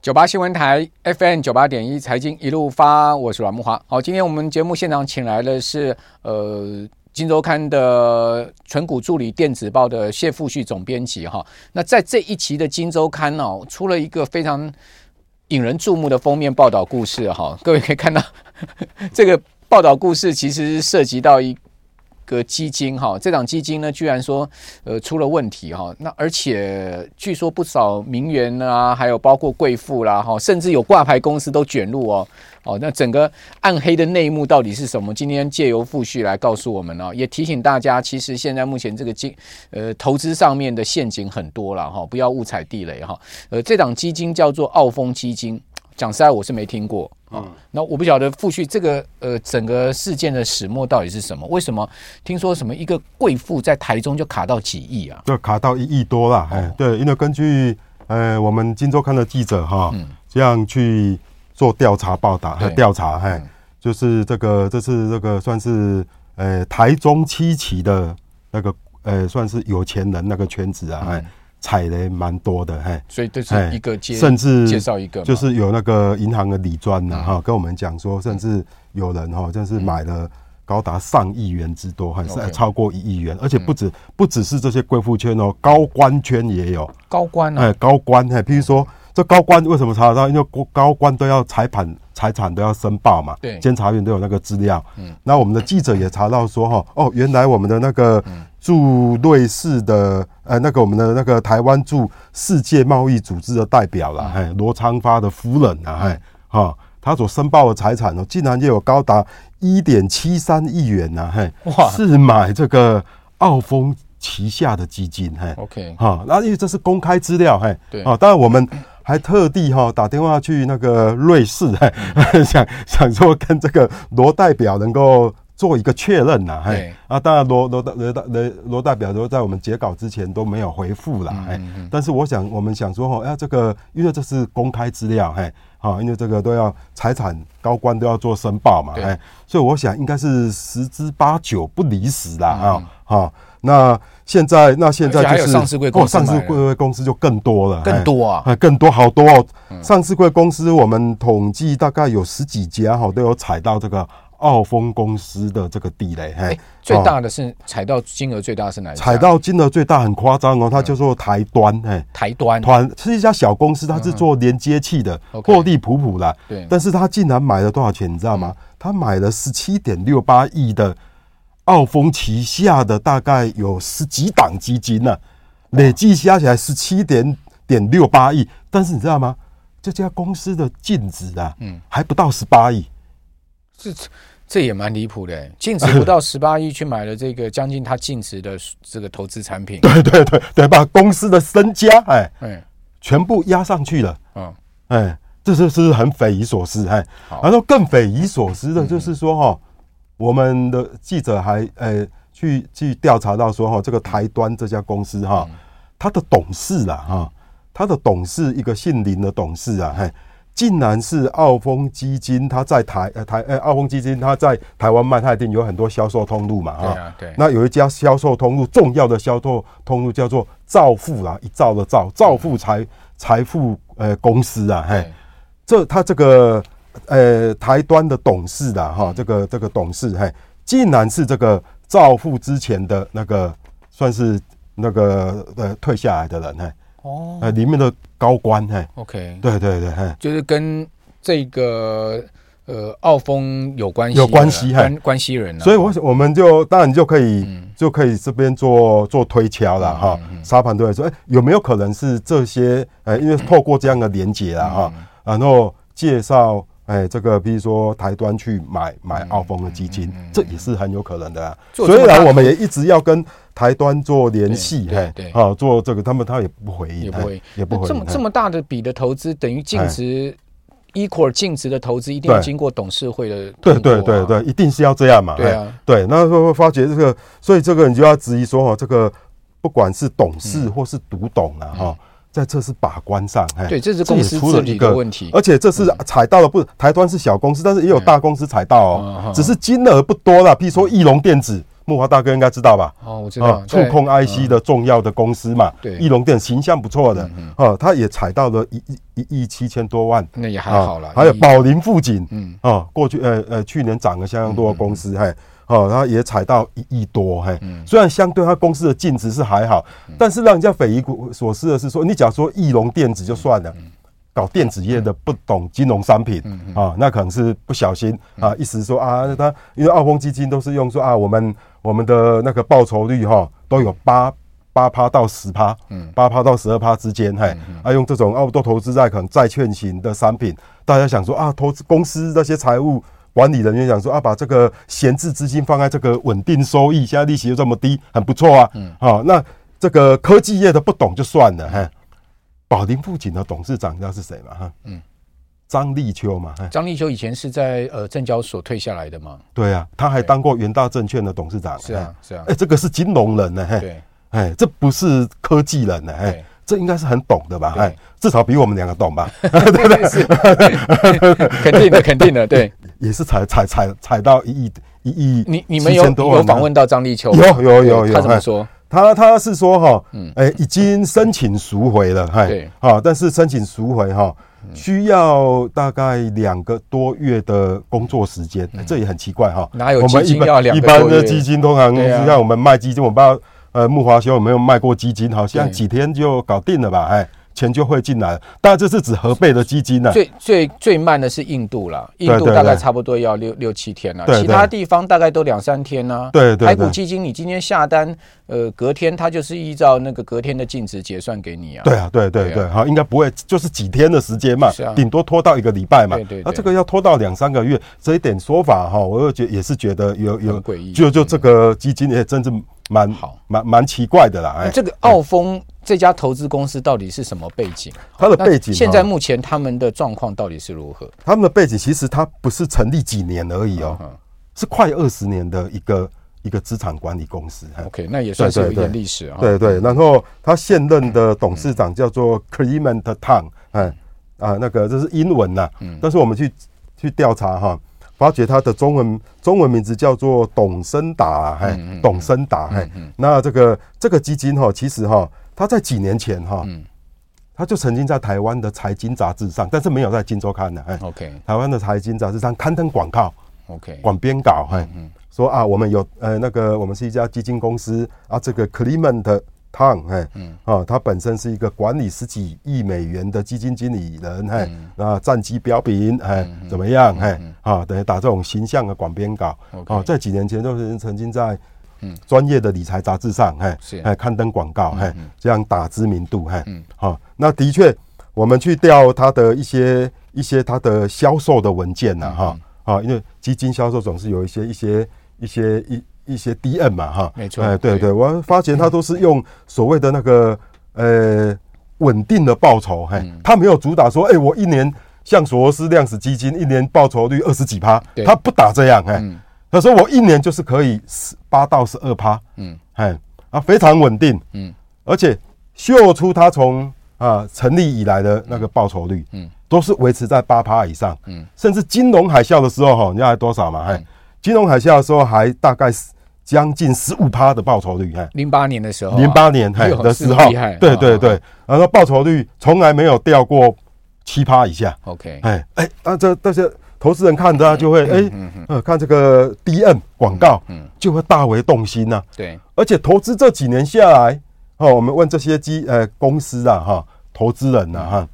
九八新闻台 FM 九八点一财经一路发，我是阮慕华。好，今天我们节目现场请来的是呃《金周刊》的存股助理电子报的谢富旭总编辑哈。那在这一期的《金周刊》哦，出了一个非常引人注目的封面报道故事哈。各位可以看到 这个报道故事，其实涉及到一。个基金哈，这档基金呢，居然说呃出了问题哈，那而且据说不少名媛啊，还有包括贵妇啦哈，甚至有挂牌公司都卷入哦哦，那整个暗黑的内幕到底是什么？今天借由富旭来告诉我们哦，也提醒大家，其实现在目前这个金呃投资上面的陷阱很多了哈，不要误踩地雷哈。呃，这档基金叫做澳丰基金。讲实在，我是没听过啊。那我不晓得傅旭这个呃整个事件的始末到底是什么？为什么听说什么一个贵妇在台中就卡到几亿啊？就卡到一亿多了。哎，对，因为根据呃我们金周刊的记者哈，这样去做调查报道和调查，哎，就是这个这是这个算是呃台中七期的那个呃算是有钱人那个圈子啊，哎。踩雷蛮多的，嘿，所以这是一个介甚至介绍一个，就是有那个银行的理专呐，哈，跟我们讲说，甚至有人哈，真是买了高达上亿元之多，还是超过一亿元，而且不止不只是这些贵妇圈哦，高官圈也有。高官哎，高官嘿，譬如说这高官为什么查得到？因为高官都要财产财产都要申报嘛，对，监察院都有那个资料，嗯，那我们的记者也查到说哈，哦，原来我们的那个。驻瑞士的呃，那个我们的那个台湾驻世界贸易组织的代表啦，哎，罗昌发的夫人啊，哎，哈，他所申报的财产哦，竟然就有高达一点七三亿元呐，嘿，哇，是买这个澳丰旗下的基金，嘿，OK，哈，那因为这是公开资料，嘿，对，啊，当然我们还特地哈打电话去那个瑞士，嘿，想想说跟这个罗代表能够。做一个确认呐，嘿，啊，当然罗罗代罗代罗代表都在我们截稿之前都没有回复了，嘿，但是我想我们想说哈，哎，这个因为这是公开资料，嘿，好，因为这个都要财产高官都要做申报嘛，哎，所以我想应该是十之八九不离十啦，啊，好，那现在那现在就是上市贵公司，上市贵公司就更多了，更多啊，更多好多哦，上市贵公司我们统计大概有十几家哈，都有踩到这个。澳丰公司的这个地雷，嘿、欸，最大的是踩到金额最大是哪一家？踩到金额最大很夸张哦，它叫做台端，嘿，台端团是一家小公司，它是做连接器的，获利普普啦。对，但是它竟然买了多少钱？你知道吗？他买了十七点六八亿的澳丰旗下的大概有十几档基金呢，累计加起来十七点点六八亿。但是你知道吗？这家公司的净值啊，嗯，还不到十八亿。这这也蛮离谱的，净值不到 十八亿去买了这个将近它净值的这个投资产品，对对对对，把公司的身家哎哎全部压上去了，嗯哎，这是是很匪夷所思哎，然后更匪夷所思的就是说哈，我们的记者还呃去去调查到说哈，这个台端这家公司哈，他的董事啊哈，他的董事一个姓林的董事啊嘿。竟然是澳丰基金，他在台呃台呃澳丰基金，他在台湾卖，他一定有很多销售通路嘛啊。对啊，对。那有一家销售通路，重要的销售通路叫做兆富啦，一兆的兆，兆富财财富呃公司啊，嘿，这他这个呃台端的董事的哈，这个这个董事嘿，竟然是这个赵富之前的那个算是那个呃退下来的人嘿。哦，呃，里面的高官，嘿，OK，对对对，嘿，就是跟这个呃澳丰有关系，有关系，关，关系人，所以我我们就当然就可以就可以这边做做推敲了哈，沙盘推说，哎，有没有可能是这些？呃，因为透过这样的连结了哈，然后介绍。哎，这个比如说台端去买买澳丰的基金，这也是很有可能的、啊。虽然我们也一直要跟台端做联系，嘿，对，好做这个，他们他也不回应，也不回，也不会。这么这么大的笔的投资，等于净值 equal 净值的投资，一定要经过董事会的、啊。对对对对，一定是要这样嘛。对啊，对，那会发觉这个，所以这个你就要质疑说哈，这个不管是董事或是独董啊，哈、嗯。在这是把关上，对，这是公司出了一个问题，而且这是踩到了不，台端是小公司，但是也有大公司踩到哦，只是金额不多了，譬如说翼龙电子木华大哥应该知道吧？哦，我知道，触控 IC 的重要的公司嘛。对，义隆电形象不错的，哦，他也踩到了一一一亿七千多万，那也还好了。还有宝林富锦，嗯，哦，过去呃呃去年涨了相当多的公司，嘿。哦，他也踩到一亿多，嘿，虽然相对他公司的净值是还好，但是让人家匪夷所思的是说，你假如说翼龙电子就算了，搞电子业的不懂金融商品啊，那可能是不小心啊，意思说啊，他因为澳丰基金都是用说啊，我们我们的那个报酬率哈都有八八趴到十趴，嗯，八趴到十二趴之间，嘿，啊，用这种澳都投资在可能债券型的商品，大家想说啊，投资公司那些财务。管理人员讲说啊，把这个闲置资金放在这个稳定收益，现在利息又这么低，很不错啊。嗯，好，那这个科技业的不懂就算了哈。宝林富锦的董事长你知道是谁吗？哈，嗯，张立秋嘛。张立秋以前是在呃证交所退下来的嘛？对啊，他还当过元大证券的董事长。是啊，是啊。哎，这个是金融人呢。对，哎，这不是科技人呢。哎。这应该是很懂的吧？哎，至少比我们两个懂吧？对不对？是，肯定的，肯定的，对，也是踩踩踩踩到一亿一亿。你你们有有访问到张立秋？有有有有。他怎么说？他他是说哈，嗯，哎，已经申请赎回了，对，啊，但是申请赎回哈，需要大概两个多月的工作时间，这也很奇怪哈。哪有基金要两个多月？一般的基金通常是像我们卖基金，我不知道。呃，木华兄有没有卖过基金？好像几天就搞定了吧？哎。钱就会进来了，当然这是指核备的基金呢。最最最慢的是印度了，印度大概差不多要六六七天了，其他地方大概都两三天呢。对对，台股基金你今天下单，呃，隔天它就是依照那个隔天的净值结算给你啊。对啊，对对对，好，应该不会，就是几天的时间嘛，顶多拖到一个礼拜嘛。对对，那这个要拖到两三个月，这一点说法哈，我又觉也是觉得有有诡异，就就这个基金也真是蛮好，蛮蛮奇怪的啦。哎，这个澳丰。这家投资公司到底是什么背景？它的背景现在目前他们的状况到底是如何？他们的背景其实它不是成立几年而已哦，是快二十年的一个一个资产管理公司。OK，那也算是有一点历史啊。对对，然后他现任的董事长叫做 Clement Tang，哎啊，那个这是英文呐，但是我们去去调查哈，发觉他的中文中文名字叫做董森达，哎，董森达，哎，那这个这个基金哈，其实哈。他在几年前哈，他就曾经在台湾的财经杂志上，但是没有在《金周刊》的，哎，OK，台湾的财经杂志上刊登广告，OK，广编稿，哎，说啊，我们有呃那个我们是一家基金公司啊，这个 Clement Tang，哎，嗯，啊，他本身是一个管理十几亿美元的基金经理人，哎，啊，战绩彪炳，哎，怎么样，哎，啊，等于打这种形象的广编稿，哦，在几年前就是曾经在。嗯，专业的理财杂志上，嘿，是，哎，刊登广告，嘿，这样打知名度，嘿，嗯，好，那的确，我们去调他的一些一些他的销售的文件呐，哈，啊，因为基金销售总是有一些一些一些一一些 DM 嘛，哈，没错，哎，对对，我发现他都是用所谓的那个呃稳定的报酬，嘿，他没有主打说，哎，我一年像索罗斯量子基金一年报酬率二十几趴，他不打这样，嘿。他说：“我一年就是可以十八到十二趴，嗯，哎，啊，非常稳定，嗯，而且秀出他从啊成立以来的那个报酬率，嗯，都是维持在八趴以上，嗯，甚至金融海啸的时候，哈，你知道还多少嘛？哎，金融海啸的时候还大概将近十五趴的报酬率，哎，零八年的时候，零八年嘿的时候，对对对，然后报酬率从来没有掉过七趴以下，OK，哎哎，那这这些。”投资人看的就会哎，呃，看这个 DM 广告，嗯就会大为动心呐。对，而且投资这几年下来，哦，我们问这些基呃公司啊，哈，投资人呐，哈，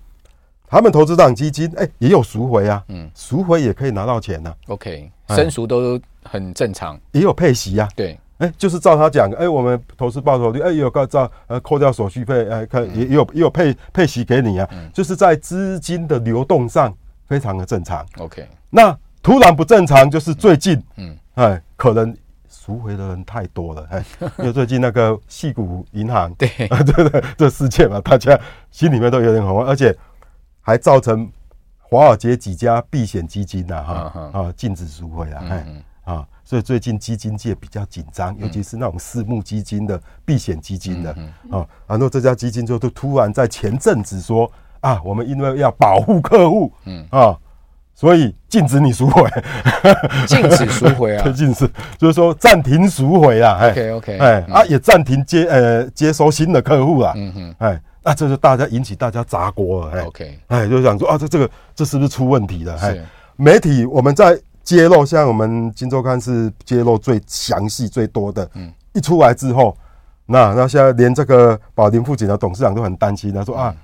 他们投资这档基金，哎，也有赎回啊，嗯，赎回也可以拿到钱呐。OK，申赎都很正常，也有配息呀。对，哎，就是照他讲，哎，我们投资报酬率，哎，有个照呃扣掉手续费，哎，看也也有也有配配息给你啊，就是在资金的流动上。非常的正常，OK。那突然不正常，就是最近，嗯，哎，可能赎回的人太多了，哎，因为最近那个矽谷银行，对，啊，对对，这事件嘛，大家心里面都有点恐慌，而且还造成华尔街几家避险基金呐，哈，啊，禁止赎回啊，哎，啊，所以最近基金界比较紧张，尤其是那种私募基金的避险基金的，啊，然后这家基金就都突然在前阵子说。啊，我们因为要保护客户，嗯啊，所以禁止你赎回，禁止赎回啊，禁止就是说暂停赎回啊。OK OK，哎啊也暂停接呃接收新的客户啊。嗯哼，哎，那这就大家引起大家砸锅了。哎 OK，哎，就想说啊，这这个这是不是出问题了？哎，媒体我们在揭露，像我们《金周刊》是揭露最详细最多的。嗯，一出来之后，那那现在连这个宝林富锦的董事长都很担心，他说啊。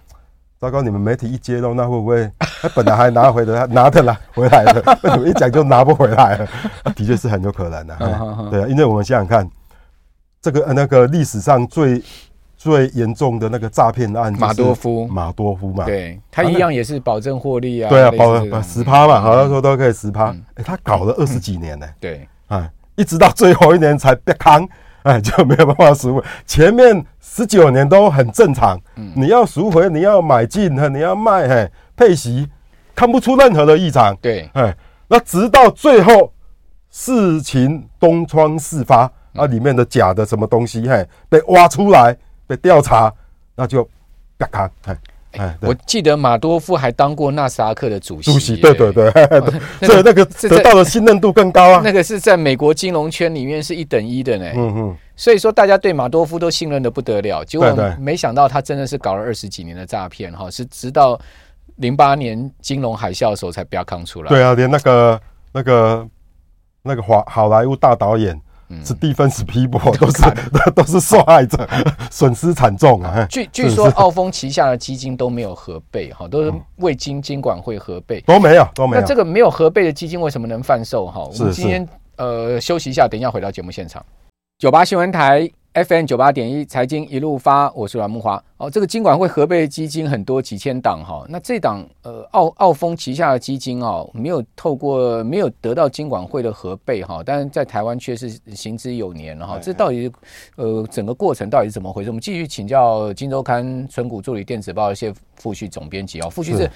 糟糕！你们媒体一揭露，那会不会他本来还拿回的，拿得来回来的？为什么一讲就拿不回来了？的确是很有可能的。对啊，因为我们想想看，这个那个历史上最最严重的那个诈骗案，马多夫，马多夫嘛，对，他一样也是保证获利啊。对啊，保十趴嘛，好像说都可以十趴。哎，他搞了二十几年呢。对，啊，一直到最后一年才被康。哎，就没有办法赎回。前面十九年都很正常，嗯，你要赎回，你要买进，你要卖，嘿，配息，看不出任何的异常。对，哎，那直到最后事情东窗事发，啊里面的假的什么东西，嘿，被挖出来，被调查，那就啪咔，嘿。哎，我记得马多夫还当过纳斯达克的主席。主席，对对对，所以那个得到的信任度更高啊。那个是在美国金融圈里面是一等一的呢。嗯嗯。所以说大家对马多夫都信任的不得了，结果没想到他真的是搞了二十几年的诈骗哈，是直到零八年金融海啸的时候才不要扛出来。对啊，连那个那个那个华好莱坞大导演。史蒂芬史匹柏都是 都是受害者，损失惨重啊！据据说，澳丰旗下的基金都没有核备，哈，都是未经监管会核备，都没有都没有。那这个没有核备的基金为什么能贩售？哈，我们今天呃休息一下，等一下回到节目现场，九八新闻台。FM 九八点一财经一路发，我是阮木华。哦，这个金管会核备基金很多几千档哈，那这档呃澳澳丰旗下的基金哦，没有透过没有得到金管会的核备哈，但是在台湾却是行之有年了哈。这到底呃整个过程到底是怎么回事？我们继续请教《金周刊》存股助理电子报的谢富旭总编辑啊，富旭是。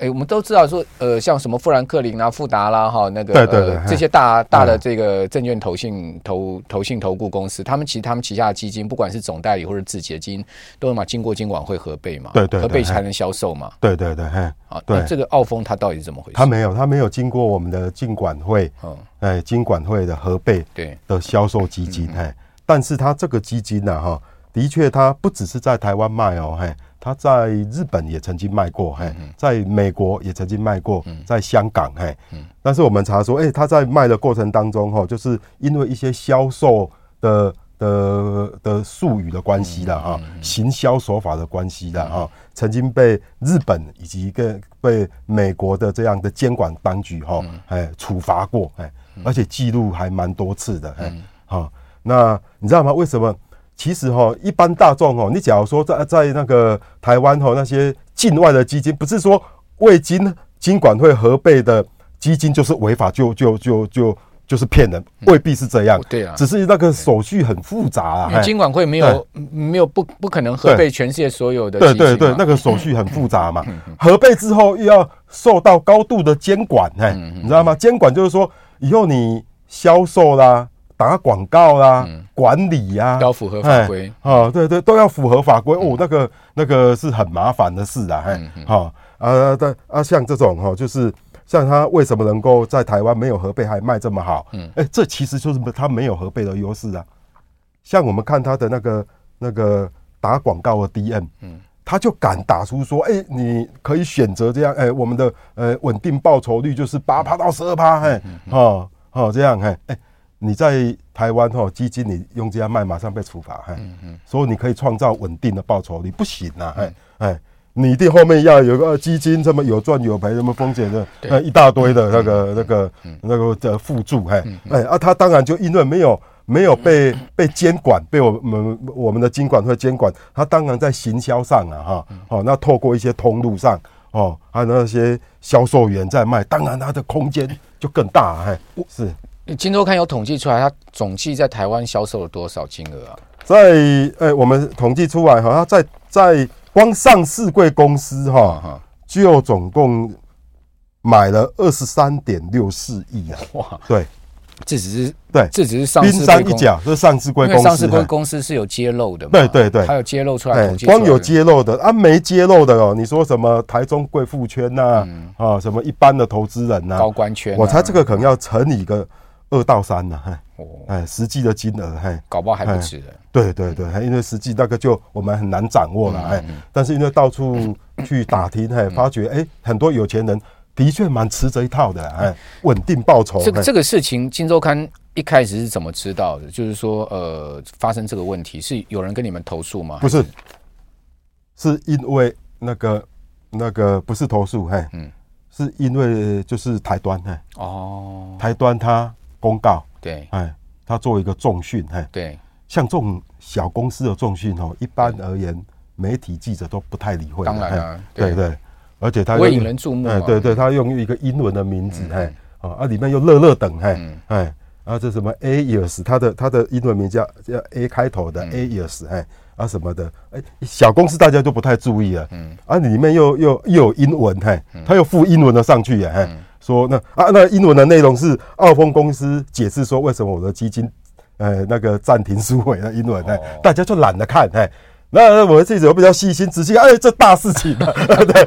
哎，我们都知道说，呃，像什么富兰克林啊、富达啦，哈，那个对对对，这些大大的这个证券投信投投信投顾公司，他们其实他们旗下的基金，不管是总代理或者自己的基金，都有嘛经过监管会核备嘛，对对，核备才能销售嘛，对对对，啊，对，这个澳丰它到底是怎么回事？它没有，它没有经过我们的监管会，嗯，哎，监管会的核备，对。的销售基金，哎，但是它这个基金呢，哈，的确它不只是在台湾卖哦，嘿。他在日本也曾经卖过，嘿，在美国也曾经卖过，在香港，嘿，但是我们查说，哎，他在卖的过程当中，哈，就是因为一些销售的的的术语的关系的哈，行销手法的关系的哈，曾经被日本以及跟被美国的这样的监管当局哈，哎，处罚过，哎，而且记录还蛮多次的，哎，好，那你知道吗？为什么？其实哈，一般大众哦，你假如说在在那个台湾哈，那些境外的基金，不是说未经金管会核备的基金就是违法，就就就就就是骗人，未必是这样。对啊，只是那个手续很复杂啊。金管会没有没有不不可能核备全世界所有的。对对对，那个手续很复杂嘛。核备之后又要受到高度的监管，哎，你知道吗？监管就是说以后你销售啦。打广告啦，嗯、管理呀、啊，都要符合法规哦，对对，都要符合法规、嗯、哦。那个那个是很麻烦的事啊，哎，好啊，但啊，像这种哈，就是像他为什么能够在台湾没有核备还卖这么好？嗯，哎，这其实就是他没有核备的优势啊。像我们看他的那个那个打广告的 DM，嗯，他就敢打出说，哎，你可以选择这样，哎，我们的呃稳定报酬率就是八趴到十二趴，哎，哦哦这样，哎哎。你在台湾哈基金，你用这样卖，马上被处罚，嗯嗯，所以你可以创造稳定的报酬你，不行啊，哎哎，你一定后面要有个基金，什么有赚有赔，什么风险的，呃一大堆的那个那个那个的辅助，哎哎啊，他当然就因为没有没有被被监管，被我们我们的监管会监管，他当然在行销上啊哈，哦那透过一些通路上哦，还有那些销售员在卖，当然他的空间就更大，哎是。今周刊有统计出来，它总计在台湾销售了多少金额啊？在诶，我们统计出来哈，它在在光上市贵公司哈，就总共买了二十三点六四亿啊！哇，对，这只是对，这只是上市冰山一角，这是上市贵公司，上市贵公司是有揭露的嘛？对对对，还有揭露出来，光有揭露的啊，没揭露的哦。你说什么台中贵妇圈呐？啊，什么一般的投资人呐？高官圈，我猜这个可能要乘以个二到三呢。哎，实际的金额，嘿，搞不好还不止的。对对对，因为实际那个就我们很难掌握了，哎，但是因为到处去打听，哎，发觉哎，很多有钱人的确蛮吃这一套的，哎，稳定报酬。这个这个事情，金周刊一开始是怎么知道的？就是说，呃，发生这个问题是有人跟你们投诉吗？不是，是因为那个那个不是投诉，嘿，嗯，是因为就是台端，嘿，哦，台端他公告。对，哎，他做一个重讯，哎，对，像这种小公司的重讯哦，一般而言，媒体记者都不太理会。当然了，对。对，而且他会引人注目。哎，对对，他用一个英文的名字，哎，啊，里面又乐乐等，哎，哎，啊，这什么 Ayers，他的他的英文名叫叫 A 开头的 Ayers，哎，啊什么的，哎，小公司大家就不太注意了，嗯，啊，里面又又又有英文，嘿，他又附英文的上去，哎。说那啊，那英文的内容是澳丰公司解释说，为什么我的基金呃那个暂停赎回的英文呢？大家就懒得看哎。那我的记者比较细心仔细，哎，这大事情啊，对，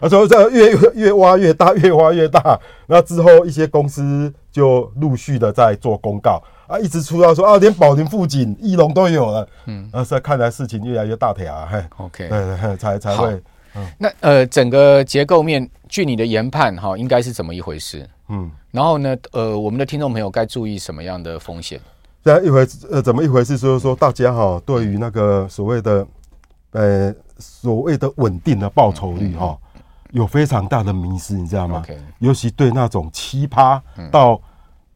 他 说这越越挖越大，越挖越大。那之后一些公司就陆续的在做公告啊，一直出到说啊，连宝林富锦、翼龙都有了。嗯，那现在看来事情越来越大条啊。嘿，OK，对对，才才会。那呃，整个结构面，据你的研判哈，应该是怎么一回事？嗯，然后呢，呃，我们的听众朋友该注意什么样的风险？这样一回呃，怎么一回事？就是说，大家哈，对于那个所谓的呃所谓的稳定的报酬率哈，有非常大的迷失，你知道吗.尤其对那种七趴到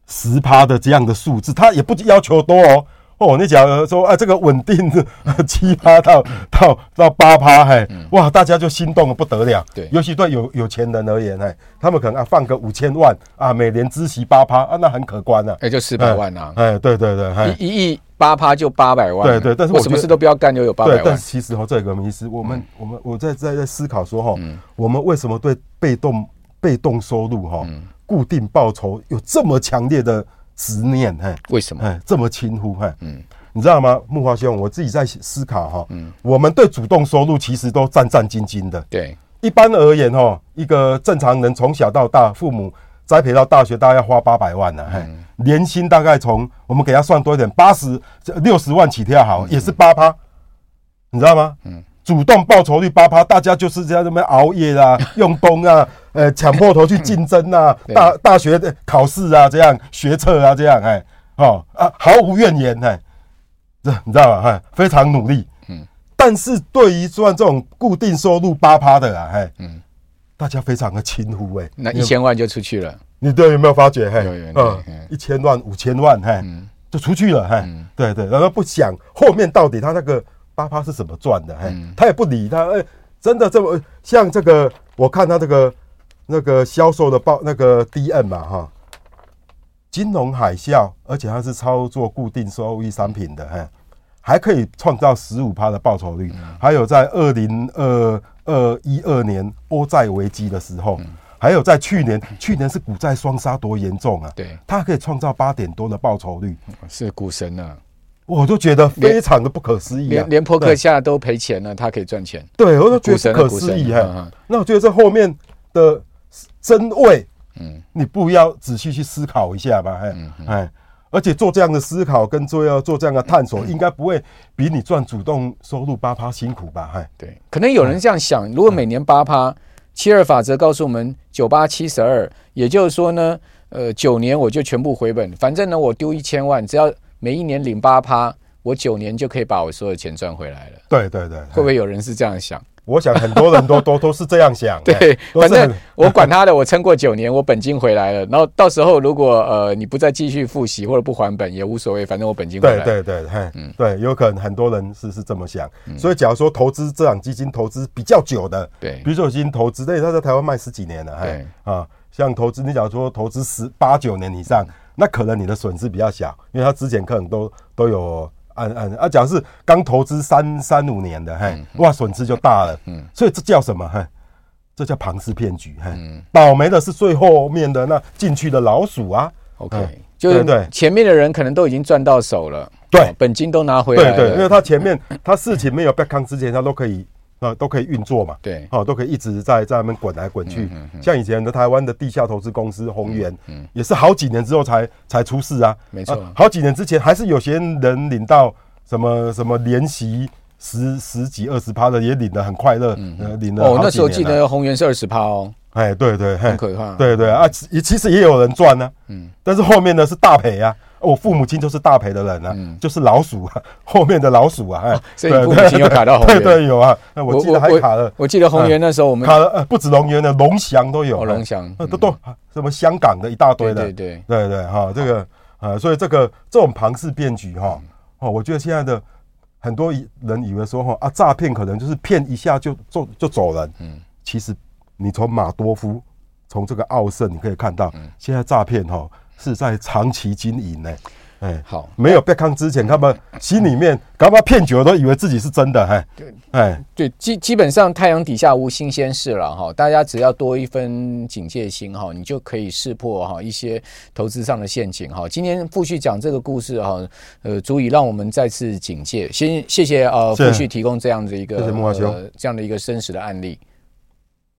十趴的这样的数字，他也不要求多哦。哦，你假如说啊，这个稳定的七趴到到到八趴，嘿，哇，大家就心动的不得了。对，尤其对有有钱人而言，嘿，他们可能啊放个五千万啊，每年孳息八趴啊，那很可观啊。也就四百万呐。哎，对对对，一一亿八趴就八百万。对对，但是我什么事都不要干就有八百万。但是其实哈，这个迷思，我们我们我在在在思考说哈，我们为什么对被动被动收入哈，固定报酬有这么强烈的？执念，嘿，为什么？哎，这么轻忽，嘿，嗯，你知道吗？木华兄，我自己在思考哈，嗯，我们对主动收入其实都战战兢兢的。对，一般而言哈，一个正常人从小到大，父母栽培到大学，大概要花八百万呢，嘿，年薪大概从我们给他算多一点，八十六十万起跳，好，也是八趴，你知道吗？嗯。主动报酬率八趴，大家就是这样这么熬夜啊，用功啊，呃，抢破头去竞争啊，大大学的考试啊，这样学测啊，这样哎，哦啊，毫无怨言哎，这你知道吧？哎，非常努力。嗯，但是对于赚这种固定收入八趴的啊，哎，嗯，大家非常的轻忽哎，那一千万就出去了。你对有没有发觉？嘿，嗯，一千万、五千万，嘿，就出去了，嘿，对对，然后不想后面到底他那个。八趴是怎么赚的？嘿，他也不理他。哎，真的这么像这个？我看他这个那个销售的报那个 DM 嘛，哈，金融海啸，而且他是操作固定收益商品的，嘿，还可以创造十五趴的报酬率。还有在二零二二一二年欧债危机的时候，还有在去年，去年是股债双杀多严重啊？对，他可以创造八点多的报酬率，是股神啊。我都觉得非常的不可思议，连连扑克夏都赔钱了，他可以赚钱。对，我都觉得不可思议哈。那我觉得这后面的真伪，嗯，你不要仔细去思考一下吧？哎哎，而且做这样的思考跟做要做这样的探索，应该不会比你赚主动收入八趴辛苦吧？哎，对，可能有人这样想，如果每年八趴，七二法则告诉我们九八七十二，也就是说呢，呃，九年我就全部回本，反正呢，我丢一千万，只要。每一年领八趴，我九年就可以把我所有钱赚回来了。对对对，会不会有人是这样想？我想很多人都都都是这样想。对，反正我管他的，我撑过九年，我本金回来了。然后到时候如果呃你不再继续付息或者不还本也无所谓，反正我本金回来。对对对，嗯，对，有可能很多人是是这么想。所以假如说投资这档基金投资比较久的，对，比如说有基金投资，对，他在台湾卖十几年了，对啊，像投资你假如说投资十八九年以上。那可能你的损失比较小，因为他之前可能都都有按按啊，假如是刚投资三三五年的，嘿，哇，损失就大了，嗯，所以这叫什么？嘿，这叫庞氏骗局。嘿，倒霉的是最后面的那进去的老鼠啊。OK，、嗯、就是对前面的人可能都已经赚到手了，对，哦、本金都拿回来了。对对，因为他前面他事情没有被康之前，他都可以。呃，都可以运作嘛？对，哦，都可以一直在在那边滚来滚去。像以前的台湾的地下投资公司宏源，嗯，嗯也是好几年之后才才出事啊。没错、啊，好几年之前还是有些人领到什么什么年息十十几二十趴的，也领得很快乐。嗯，嗯领了哦，那时候记得宏源是二十趴哦。哎，对对，很可怕。对对啊，其其实也有人赚呢。嗯，但是后面呢是大赔啊。我父母亲就是大赔的人啊，就是老鼠啊，后面的老鼠啊。哎，所以父母亲有卡到红源。对对有啊。那我记得还卡了。我记得红源那时候我们卡了，呃，不止龙源的，龙翔都有。龙祥，都都什么香港的一大堆的。对对对对哈，这个呃，所以这个这种庞氏骗局哈，哦，我觉得现在的很多人以为说哈啊诈骗可能就是骗一下就就就走人。嗯，其实你从马多夫。从这个奥盛你可以看到，现在诈骗哈是在长期经营呢。哎，好，没有被康之前，他们心里面搞不好骗久了，都以为自己是真的。哎，对，哎，对，基基本上太阳底下无新鲜事了哈。大家只要多一分警戒心哈，你就可以识破哈一些投资上的陷阱哈。今天富旭讲这个故事哈，呃，足以让我们再次警戒。先谢谢呃富旭提供这样的一个谢谢木华兄这样的一个真实的案例。